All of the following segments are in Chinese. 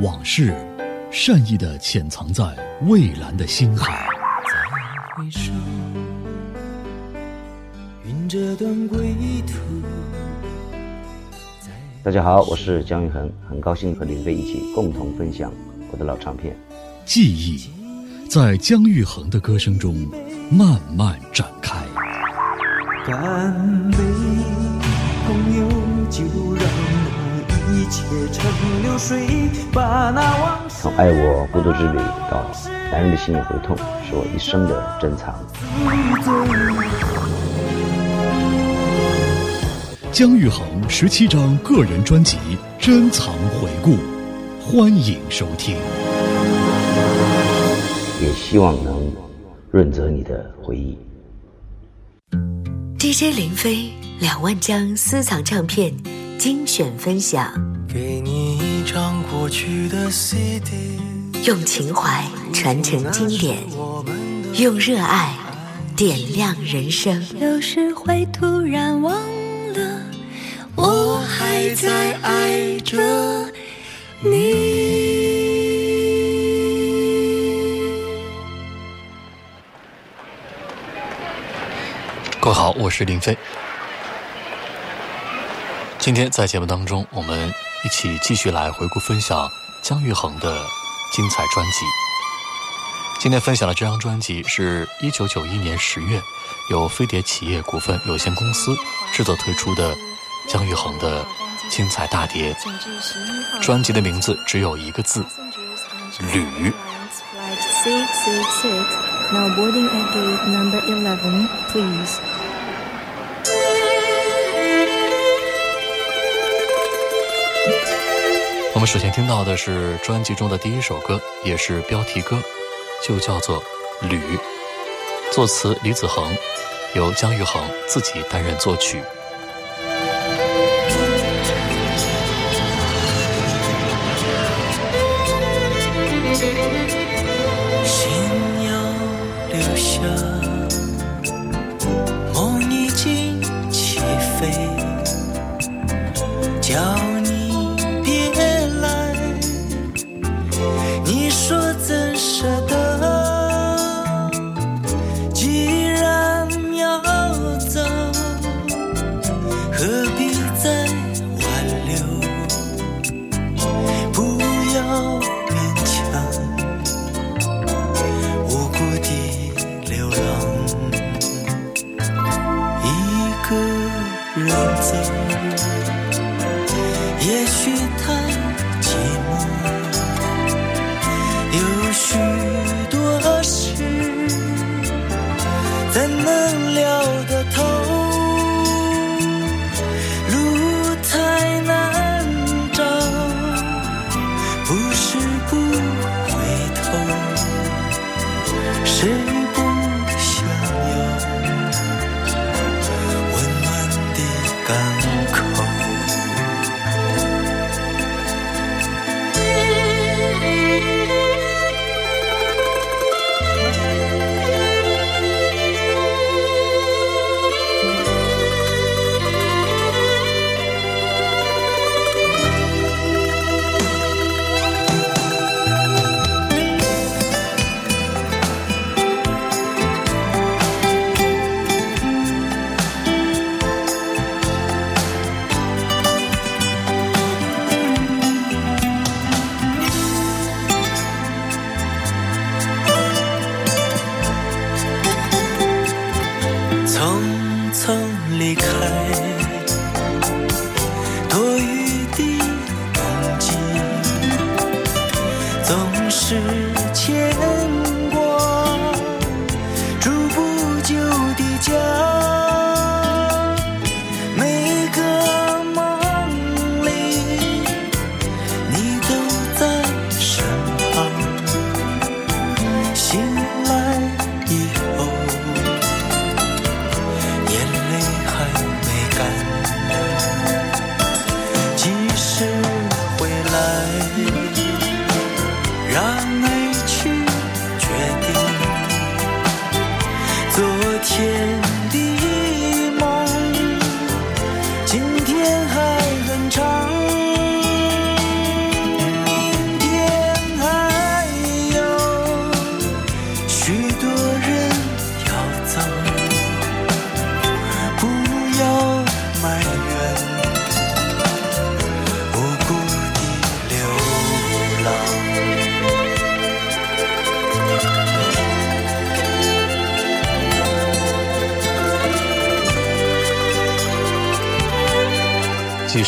往事，善意的潜藏在蔚蓝的星海。再回首，云这段归途。大家好，我是姜育恒，很高兴和林飞一起共同分享我的老唱片。记忆，在姜育恒的歌声中慢慢展开。干杯，朋友，就让一切成流水，把那往事从爱我孤独之旅到男人的心也会痛，是我一生的珍藏。姜育恒十七张个人专辑珍藏回顾，欢迎收听。也希望能润泽你的回忆。DJ 林飞两万张私藏唱片精选分享，给你一张过去的 CD，用情怀传承经典，用热爱点亮人生。有时会突然忘了，我还在爱着你。各位好，我是林飞。今天在节目当中，我们一起继续来回顾分享姜育恒的精彩专辑。今天分享的这张专辑是一九九一年十月由飞碟企业股份有限公司制作推出的姜育恒的精彩大碟。专辑的名字只有一个字：旅。Now boarding at gate number 11, please. 我们首先听到的是专辑中的第一首歌，也是标题歌，就叫做《旅》，作词李子恒，由姜育恒自己担任作曲。怎能聊得透？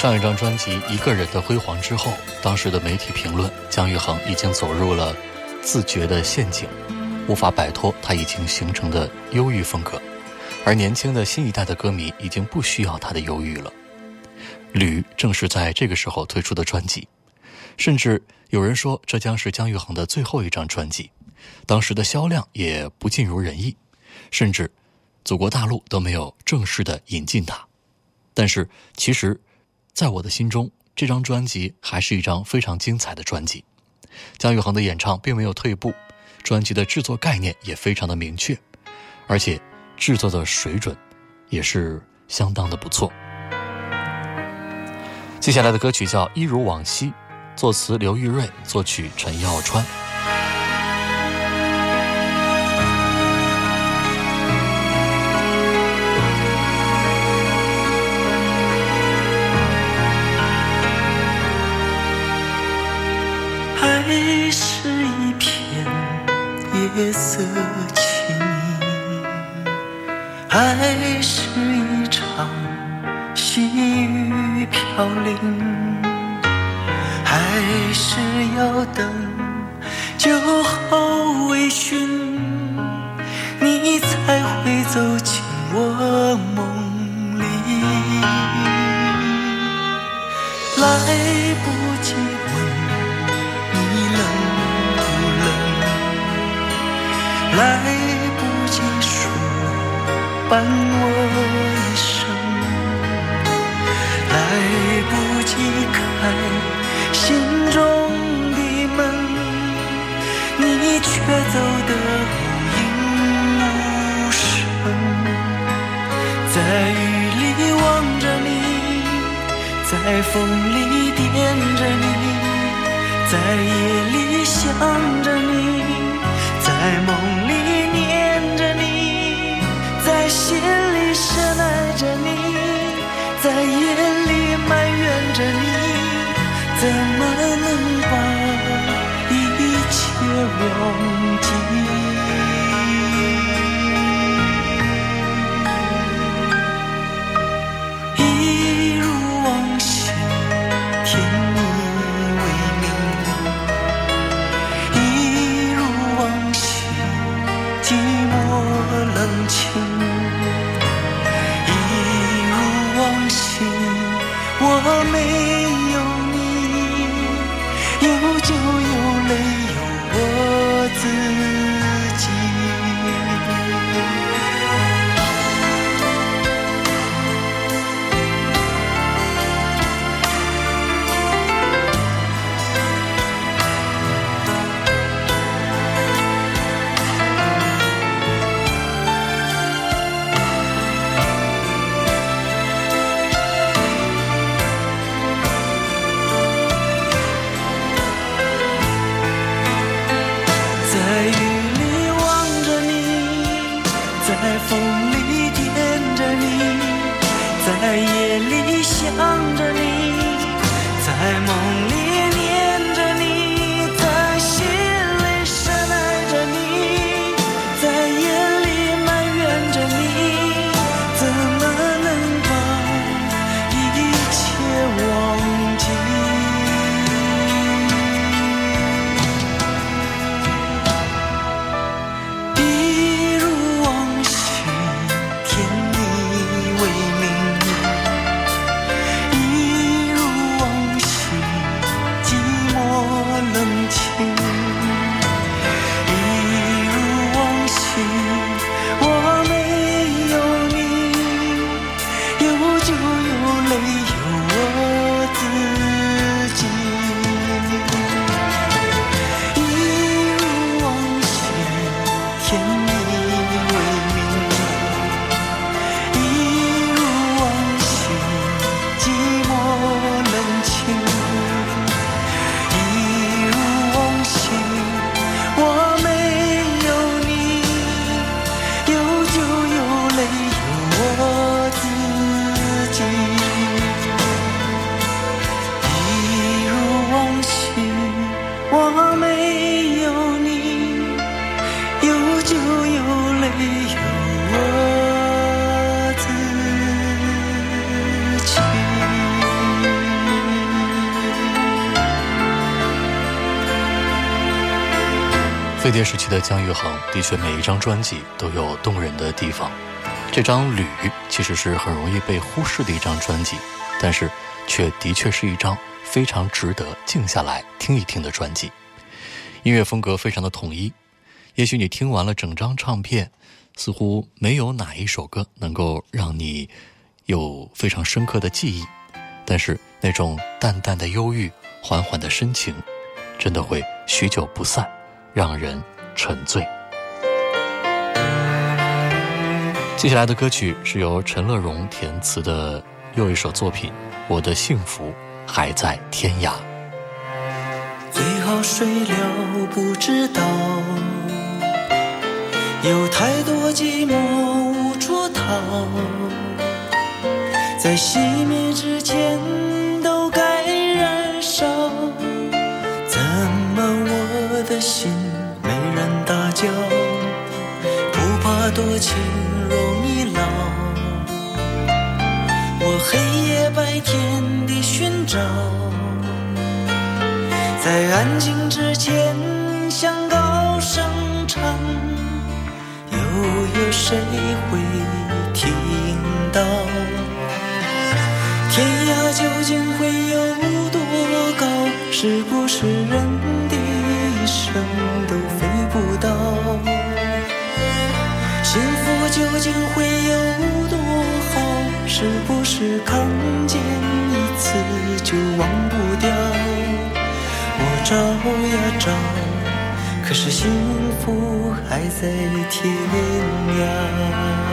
上一张专辑《一个人的辉煌》之后，当时的媒体评论姜育恒已经走入了自觉的陷阱，无法摆脱他已经形成的忧郁风格，而年轻的新一代的歌迷已经不需要他的忧郁了。《吕》正是在这个时候推出的专辑，甚至有人说这将是姜育恒的最后一张专辑，当时的销量也不尽如人意，甚至祖国大陆都没有正式的引进他。但是其实。在我的心中，这张专辑还是一张非常精彩的专辑。姜育恒的演唱并没有退步，专辑的制作概念也非常的明确，而且制作的水准也是相当的不错。接下来的歌曲叫《一如往昔》，作词刘玉瑞，作曲陈耀川。夜色轻，爱是一场细雨飘零，还是要等酒后微醺，你才会走进我梦里，来不伴我一生，来不及开心中的门，你却走得无影无声。在雨里望着你，在风里惦着你，在夜里想着你，在梦。怎么能把一切忘记？飞碟时期的姜育恒的确每一张专辑都有动人的地方。这张《旅》其实是很容易被忽视的一张专辑，但是却的确是一张非常值得静下来听一听的专辑。音乐风格非常的统一，也许你听完了整张唱片，似乎没有哪一首歌能够让你有非常深刻的记忆，但是那种淡淡的忧郁、缓缓的深情，真的会许久不散，让人沉醉。接下来的歌曲是由陈乐融填词的又一首作品《我的幸福还在天涯》。最好睡了不知道，有太多寂寞无处逃，在熄灭之前都该燃烧。怎么我的心多情容易老。我黑夜白天的寻找，在安静之前想高声唱，又有谁会听到？天涯究竟会有多高？是不是人的一生都飞不到？究竟会有多好？是不是看见一次就忘不掉？我找呀找，可是幸福还在天涯。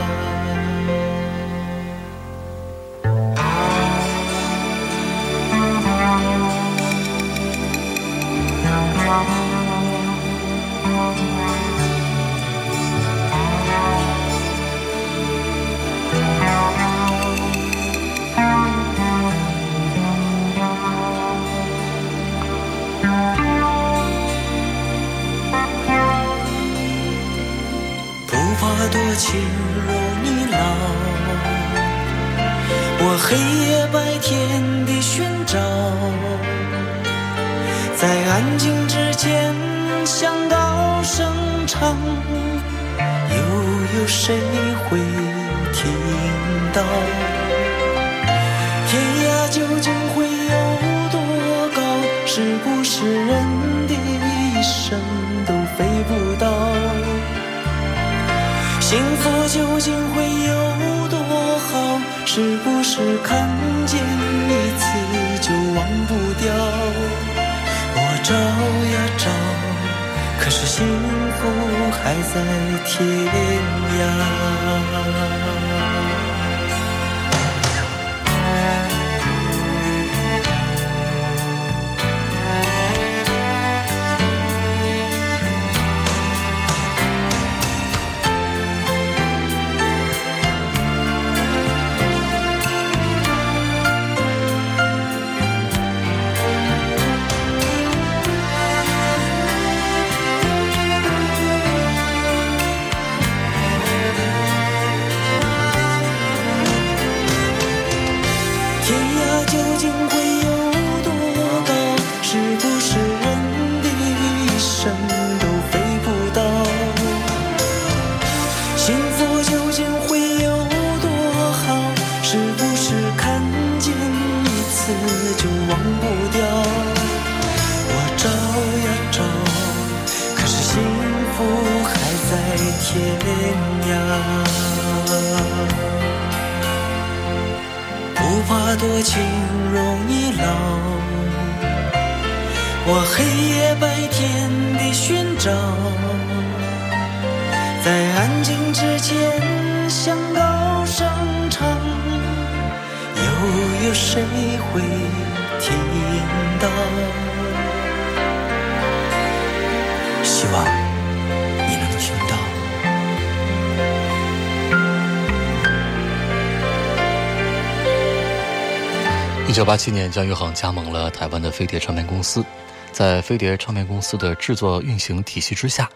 八七年姜育恒加盟了台湾的飞碟唱片公司在飞碟唱片公司的制作运行体系之下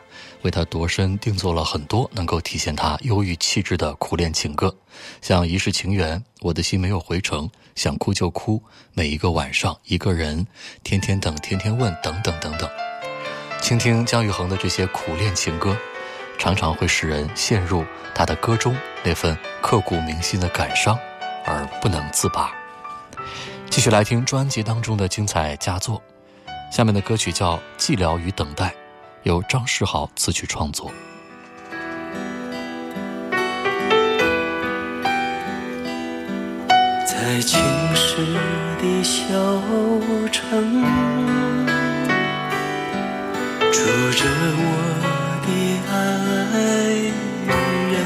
为他度身定做了很多能够体现他忧郁气质的苦恋情歌像一世情缘我的心没有回程想哭就哭每一个晚上一个人天天等天天问等等等等。倾听姜育恒的这些苦恋情歌常常会使人陷入他的歌中那份刻骨铭心的感伤而不能自拔。继续来听专辑当中的精彩佳作，下面的歌曲叫《寂寥与等待》，由张世豪词曲创作。在青石的小城，住着我的爱人，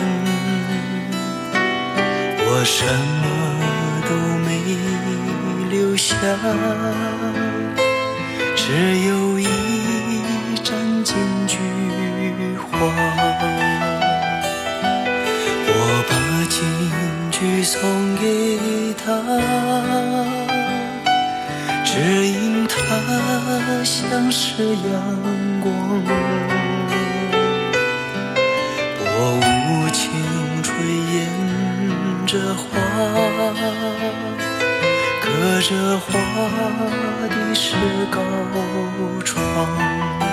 我什么都没留下，只有一盏金菊花。我把金菊送给他，只因他像是阳光。薄雾轻吹掩着花，隔着花的石膏窗。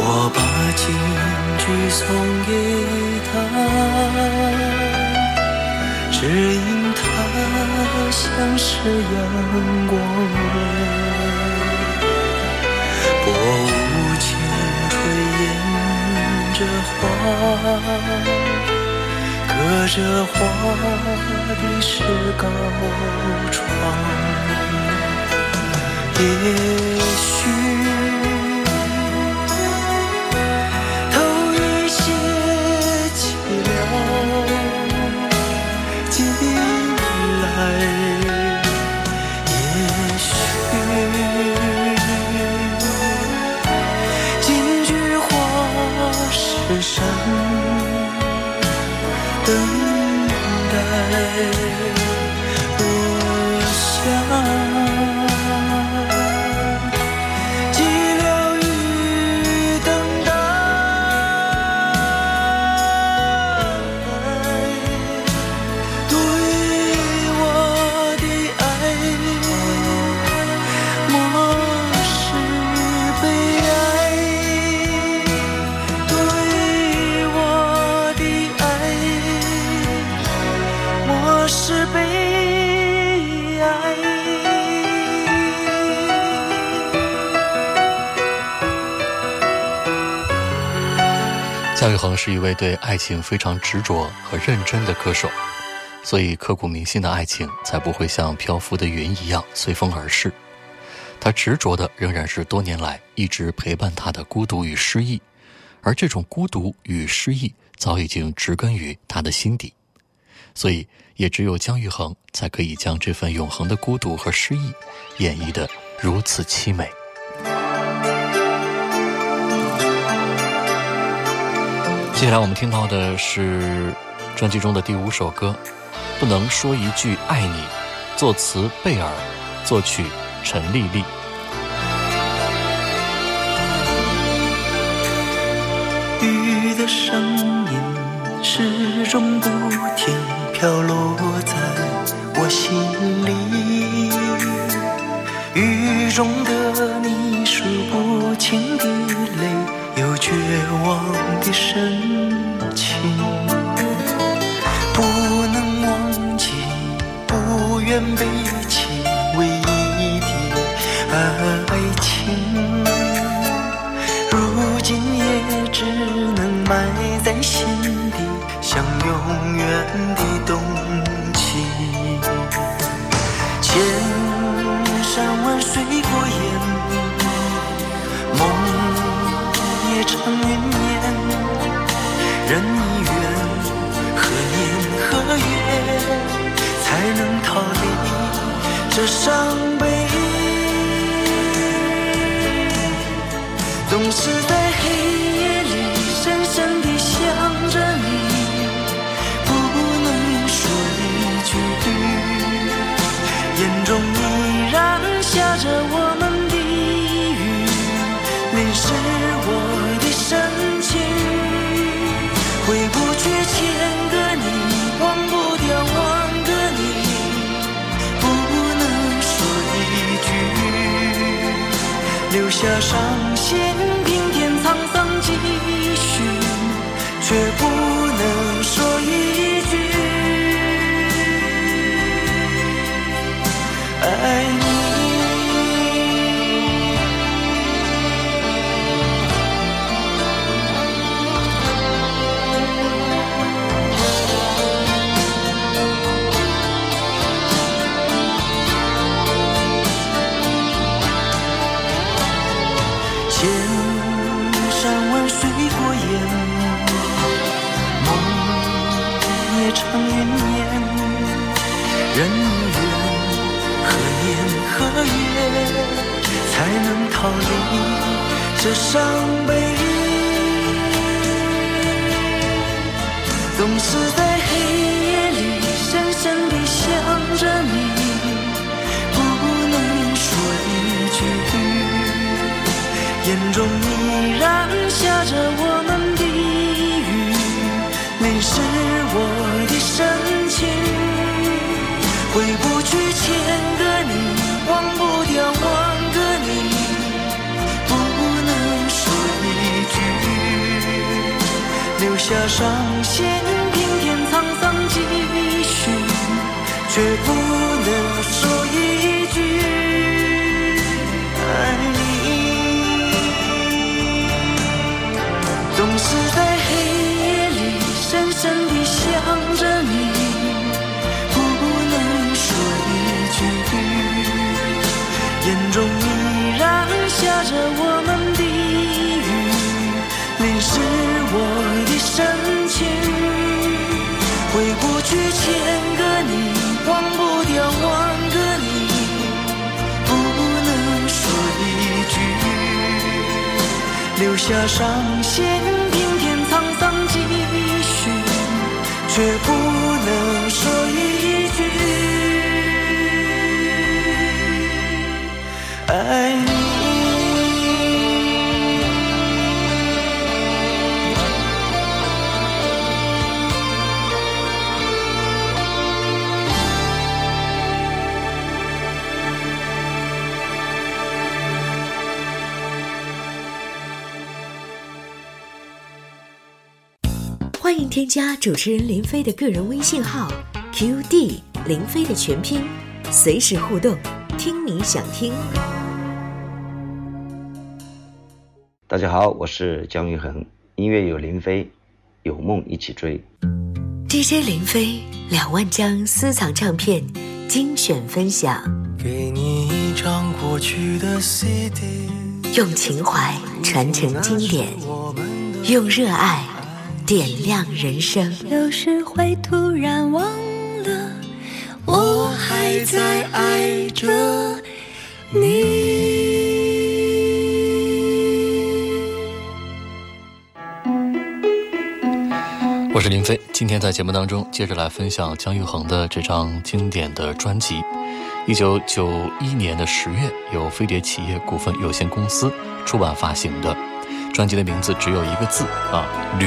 我把金菊送给他，只因他像是阳光。薄雾轻吹掩着花，隔着花的是高窗。也许。是一位对爱情非常执着和认真的歌手，所以刻骨铭心的爱情才不会像漂浮的云一样随风而逝。他执着的仍然是多年来一直陪伴他的孤独与失意，而这种孤独与失意早已经植根于他的心底，所以也只有姜育恒才可以将这份永恒的孤独和失意演绎的如此凄美。接下来我们听到的是专辑中的第五首歌，《不能说一句爱你》，作词贝尔，作曲陈丽丽。雨的声音始终不停飘落在我心里，雨中的你数不清的泪，有绝望的深情，不能忘记，不愿背弃唯一的爱情。如今也只能埋在心底，像永远的动云烟。人已远，何年何月才能逃离这伤这伤悲？总是在黑夜里深深地想着你，不能说一句。眼中伤心。下伤心平添沧桑几许，却不能说一句爱你。欢迎添加主持人林飞的个人微信号 QD 林飞的全拼，随时互动，听你想听。大家好，我是姜育恒，音乐有林飞，有梦一起追。DJ 林飞两万张私藏唱片精选分享，给你一张过去的 CD，用情怀传承经典，用热爱点亮人生。有时会突然忘了，我还在爱着你。我是林飞，今天在节目当中接着来分享姜育恒的这张经典的专辑。一九九一年的十月，由飞碟企业股份有限公司出版发行的专辑的名字只有一个字啊——“旅”。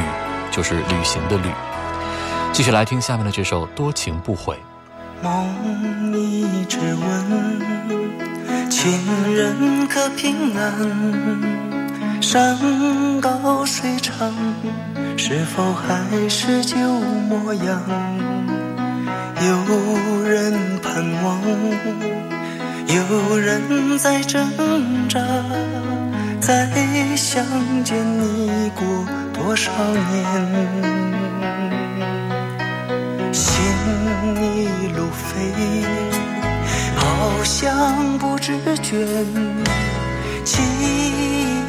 就是旅行的旅。继续来听下面的这首《多情不悔》。梦一直问，情人可平安？山高水长，是否还是旧模样？有人盼望，有人在挣扎，再相见你过多少年？心一路飞，好像不知倦。沏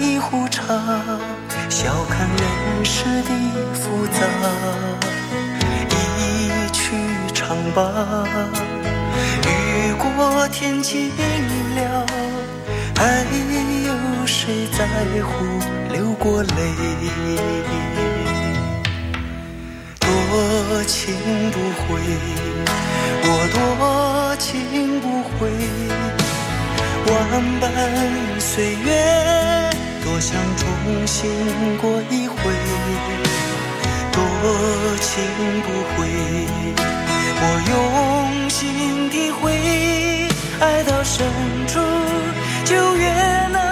一壶茶，笑看人世的复杂。一曲唱罢，雨过天晴了，还有有谁在乎流过泪？多情不悔，我多情不悔。万般岁月，多想重新过一回。多情不悔，我用心体会。爱到深处，就越能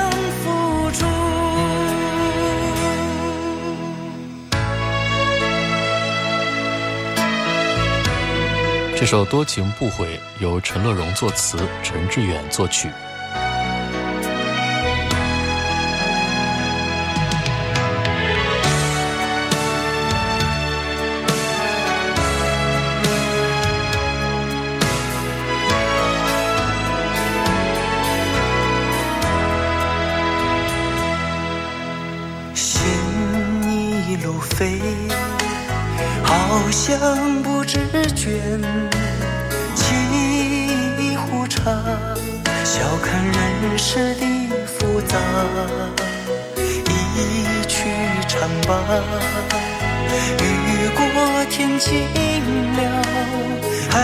这首《多情不悔》由陈乐融作词，陈志远作曲。好像不知倦。沏一壶茶，笑看人世的复杂。一曲唱罢，雨过天晴了，还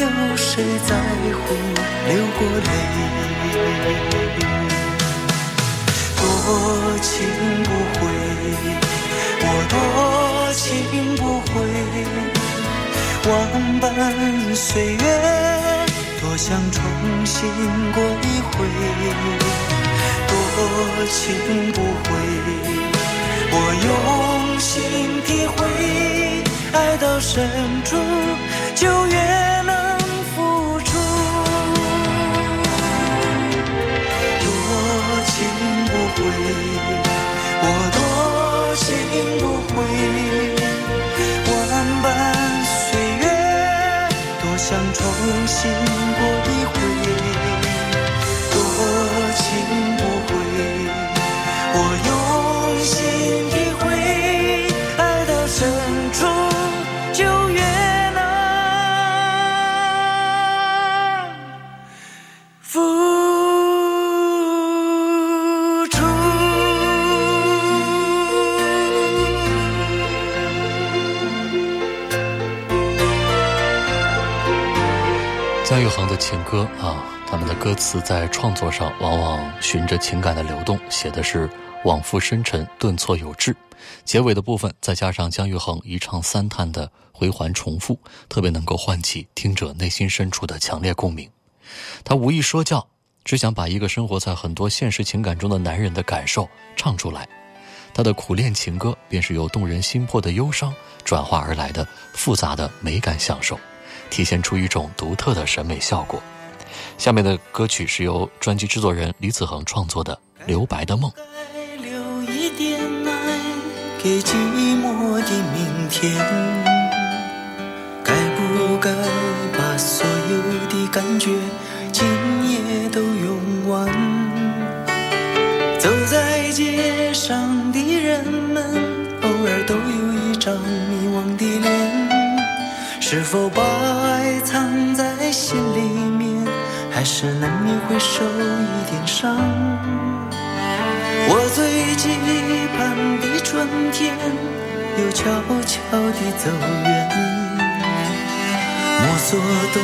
有谁在乎流过泪？多情不悔，多情不悔。万般岁月，多想重新过一回。多情不悔，我用心体会。爱到深处，就越能付出。多情不悔，多情不悔。万般岁月，多想重新过一回。姜育恒的情歌啊，他们的歌词在创作上往往循着情感的流动，写的是往复深沉、顿挫有致。结尾的部分再加上姜育恒一唱三叹的回环重复，特别能够唤起听者内心深处的强烈共鸣。他无意说教，只想把一个生活在很多现实情感中的男人的感受唱出来。他的苦恋情歌，便是由动人心魄的忧伤转化而来的复杂的美感享受，体现出一种独特的审美效果。下面的歌曲是由专辑制作人李子恒创作的《留白的梦》。留一点爱给寂寞的明天，该不该把所有的感觉今夜都用完？走在街上的人们，偶尔都有一张迷惘的脸，是否把藏在心里面，还是难免会受一点伤？我最期盼的春天，又悄悄地走远。摸索冬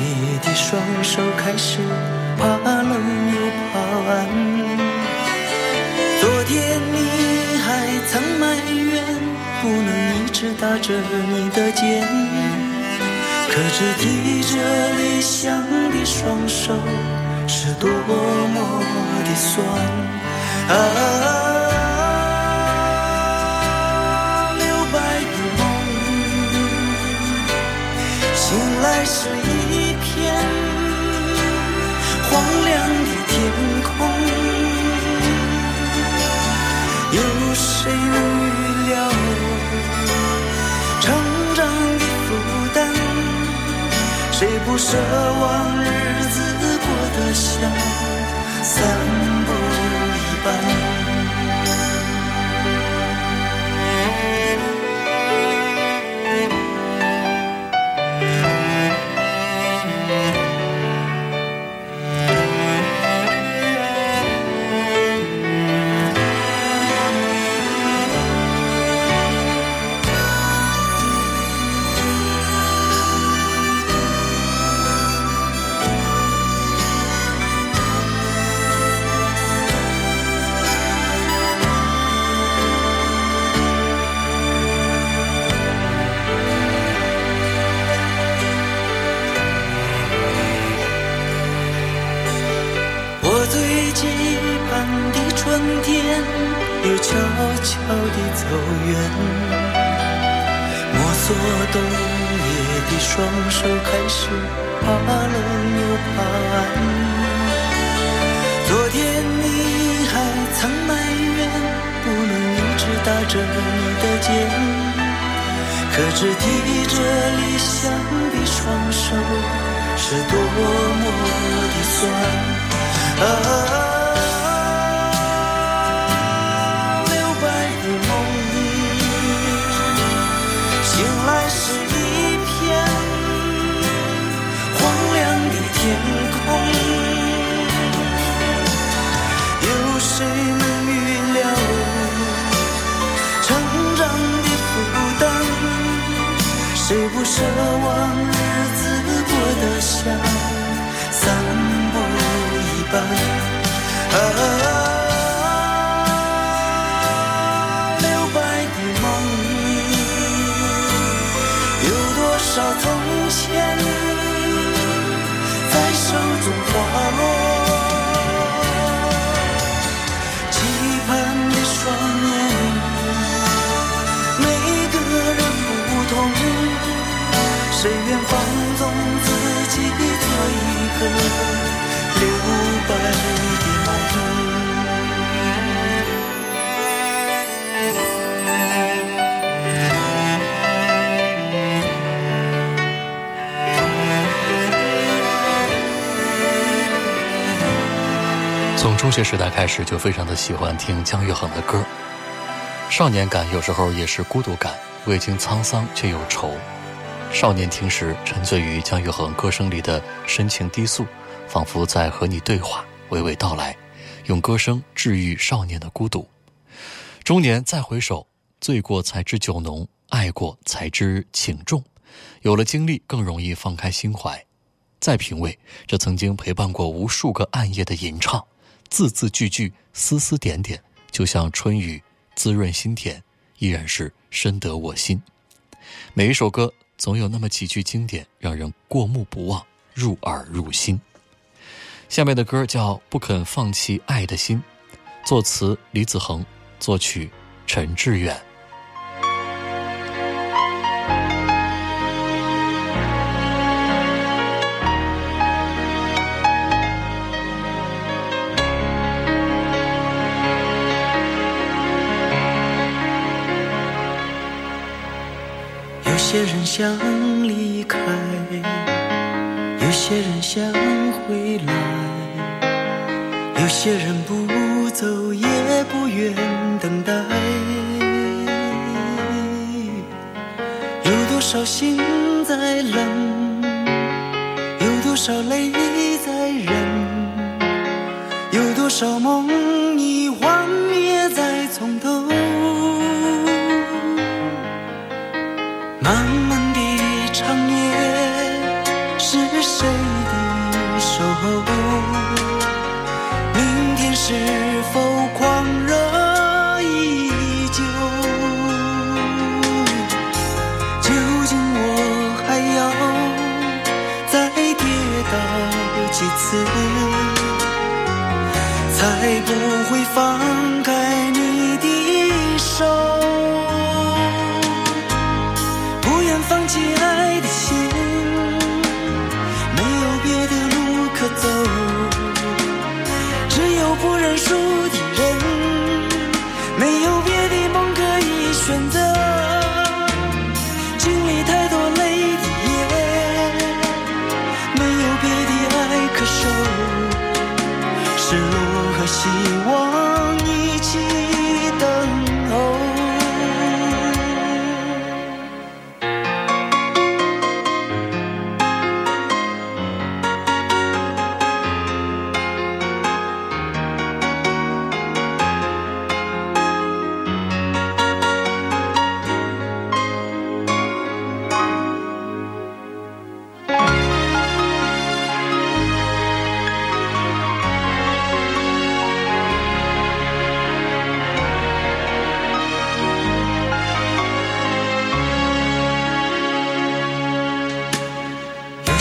夜的双手开始怕冷又爬岸。昨天你还曾埋怨不能一直打着你的肩，可知提着理想的双手是多么的酸啊！留白的梦，醒来是一片荒凉的天空，有谁能不奢望日子过得像散步一般？着你的肩可知提着理想的双手是多么的酸。啊奢望日子过得像散步一般，啊。做一个留白？从中学时代开始，就非常的喜欢听姜育恒的歌。少年感有时候也是孤独感，未经沧桑却有愁。少年听时，沉醉于姜育恒歌声里的深情低诉，仿佛在和你对话，娓娓道来，用歌声治愈少年的孤独。中年再回首，醉过才知酒浓，爱过才知情重。有了经历，更容易放开心怀。再品味这曾经陪伴过无数个暗夜的吟唱，字字句句，丝丝点点，就像春雨滋润心田，依然是深得我心。每一首歌。总有那么几句经典，让人过目不忘，入耳入心。下面的歌叫《不肯放弃爱的心》，作词李子恒，作曲陈志远。些人想离开，有些人想回来，有些人不走也不愿等待。有多少心在冷，有多少泪在忍，有多少梦漫漫的长夜是谁的守候明天是否狂热依旧究竟我还要再跌倒几次？才不会放开你的手？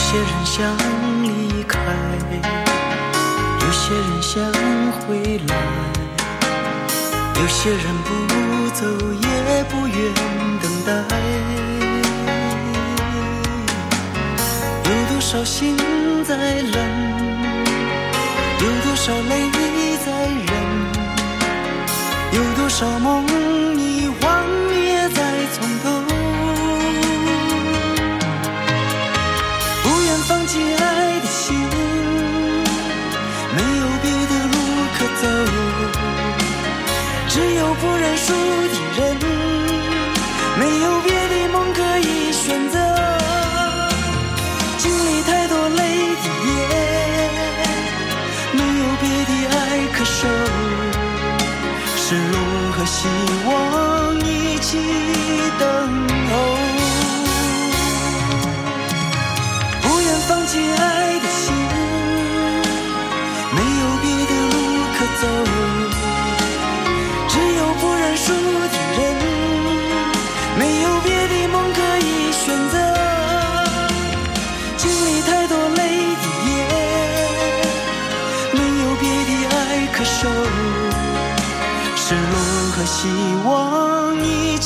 有些人想离开，有些人想回来，有些人不走也不愿等待。有多少心在冷，有多少泪在忍，有多少梦不认输的人，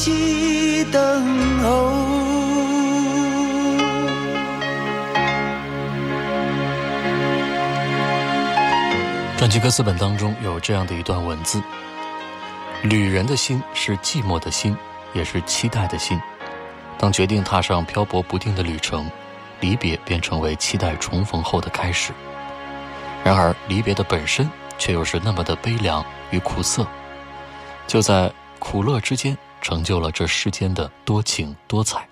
起等候。专辑歌词本当中有这样的一段文字：旅人的心是寂寞的心，也是期待的心。当决定踏上漂泊不定的旅程，离别便成为期待重逢后的开始。然而，离别的本身却又是那么的悲凉与苦涩，就在苦乐之间，成就了这世间的多情多彩。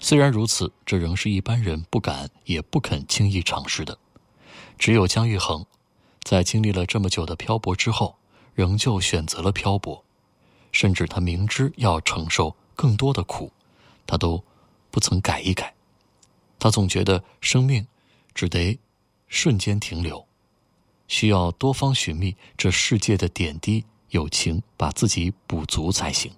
虽然如此，这仍是一般人不敢也不肯轻易尝试的。只有姜育恒，在经历了这么久的漂泊之后，仍旧选择了漂泊，甚至他明知要承受更多的苦，他都不曾改一改。他总觉得生命只得瞬间停留，需要多方寻觅这世界的点滴友情，把自己补足才行。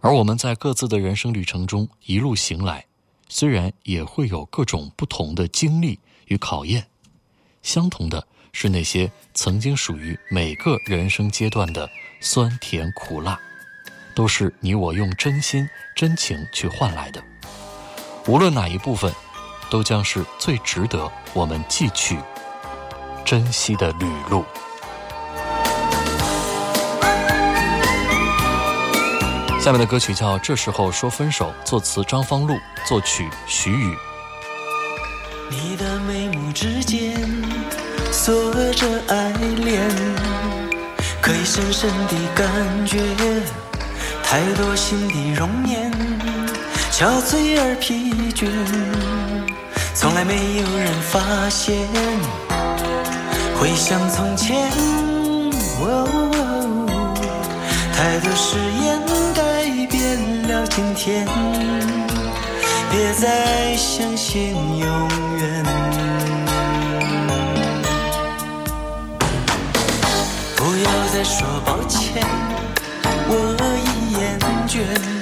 而我们在各自的人生旅程中一路行来，虽然也会有各种不同的经历与考验，相同的是那些曾经属于每个人生阶段的酸甜苦辣，都是你我用真心真情去换来的。无论哪一部分，都将是最值得我们记取、珍惜的旅路。下面的歌曲叫《这时候说分手》，作词张方路，作曲徐宇。你的眉目之间锁着爱恋，可以深深地感觉太多心的容颜，憔悴而疲倦，从来没有人发现。回想从前，太多誓言今天。别再相信永远。不要再说抱歉，我已厌倦。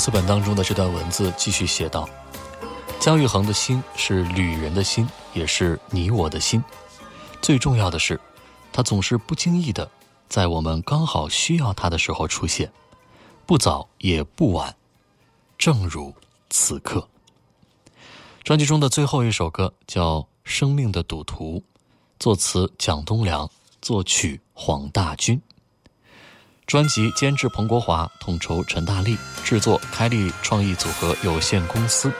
词本当中的这段文字继续写道：“姜育恒的心是旅人的心，也是你我的心。最重要的是，他总是不经意的，在我们刚好需要他的时候出现，不早也不晚，正如此刻。”专辑中的最后一首歌叫《生命的赌徒》，作词蒋东良，作曲黄大军。专辑监制彭国华，统筹陈大力，制作开立创意组合有限公司，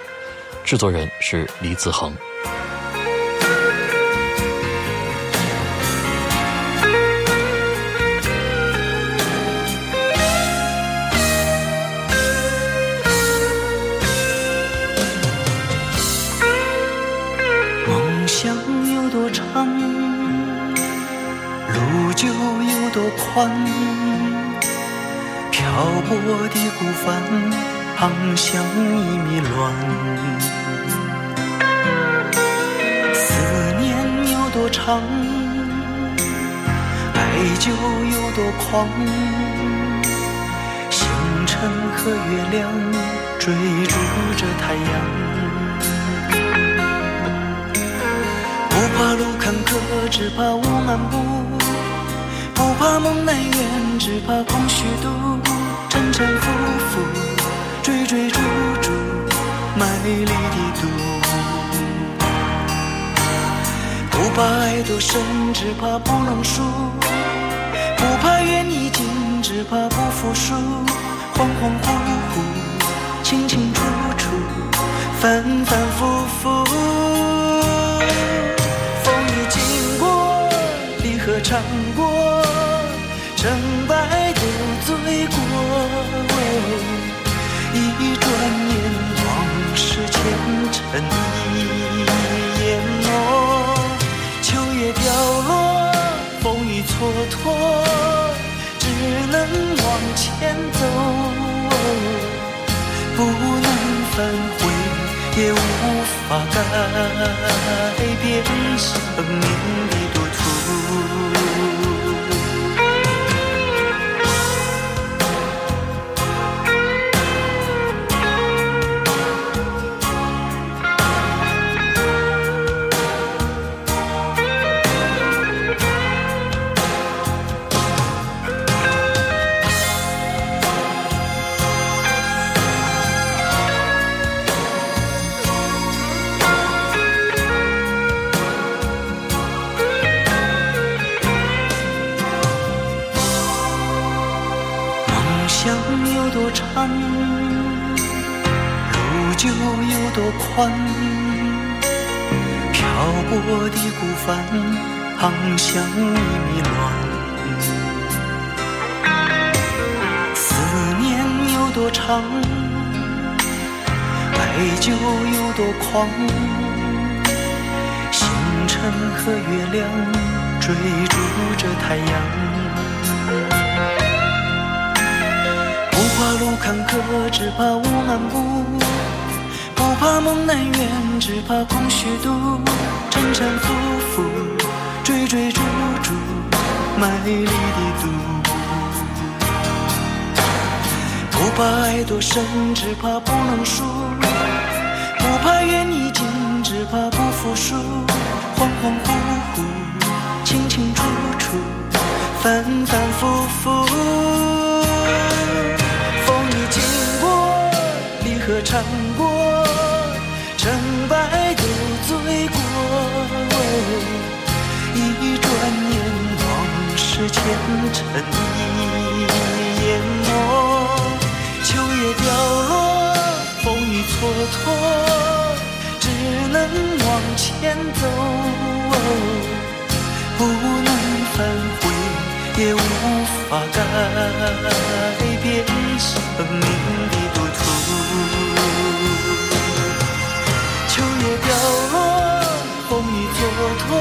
制作人是李子恒。长，爱就有多狂。星辰和月亮追逐着太阳，不怕路坎坷，只怕路漫步；不怕梦难圆，只怕空虚度。沉沉浮浮，追追逐逐，卖力的赌。不怕爱多深，只怕不能输；不怕缘已尽，只怕不服输。恍恍惚惚，清清楚楚，反反复复。风雨经过，离合尝过，成败都醉过。一转眼，往事前尘已淹没。秋叶凋落，风雨蹉跎，只能往前走，不能反悔，也无法改变生命的赌徒。路就有多宽。漂泊的孤帆，航向迷乱。思念有多长，爱就有多狂。星辰和月亮追逐着太阳。路坎坷，只怕无漫步；不怕梦难圆，只怕空虚度。沉沉浮浮，追追逐逐，卖力的赌。不怕爱多深，只怕不能输；不怕缘已尽，只怕不服输。恍恍惚惚，清清楚楚，反反复复。尝过，成败都醉过。一转眼，往事前尘已淹没。秋叶飘落，风雨蹉跎，只能往前走，不能反悔，也无法改变生命的蹉跎，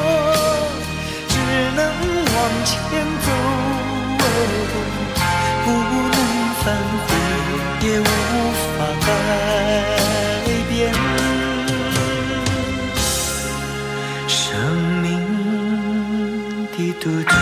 只能往前走，不能反悔，也无法改变生命的赌注。